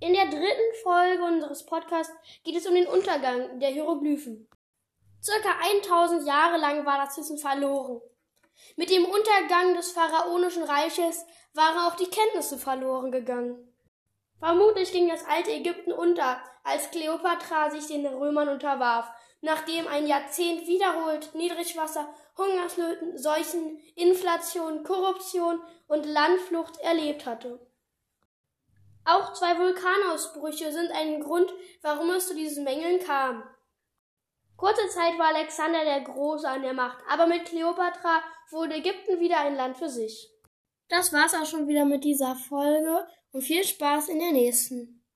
In der dritten Folge unseres Podcasts geht es um den Untergang der Hieroglyphen. Circa 1000 Jahre lang war das Wissen verloren. Mit dem Untergang des pharaonischen Reiches waren auch die Kenntnisse verloren gegangen. Vermutlich ging das alte Ägypten unter, als Kleopatra sich den Römern unterwarf, nachdem ein Jahrzehnt wiederholt Niedrigwasser, Hungersnöten, Seuchen, Inflation, Korruption und Landflucht erlebt hatte. Auch zwei Vulkanausbrüche sind ein Grund, warum es zu diesen Mängeln kam. Kurze Zeit war Alexander der Große an der Macht, aber mit Kleopatra wurde Ägypten wieder ein Land für sich. Das war's auch schon wieder mit dieser Folge und viel Spaß in der nächsten.